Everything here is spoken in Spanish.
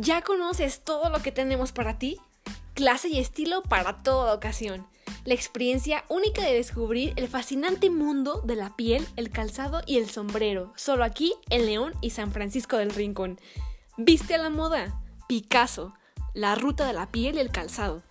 ¿Ya conoces todo lo que tenemos para ti? Clase y estilo para toda ocasión. La experiencia única de descubrir el fascinante mundo de la piel, el calzado y el sombrero, solo aquí en León y San Francisco del Rincón. Viste a la moda, Picasso, la ruta de la piel y el calzado.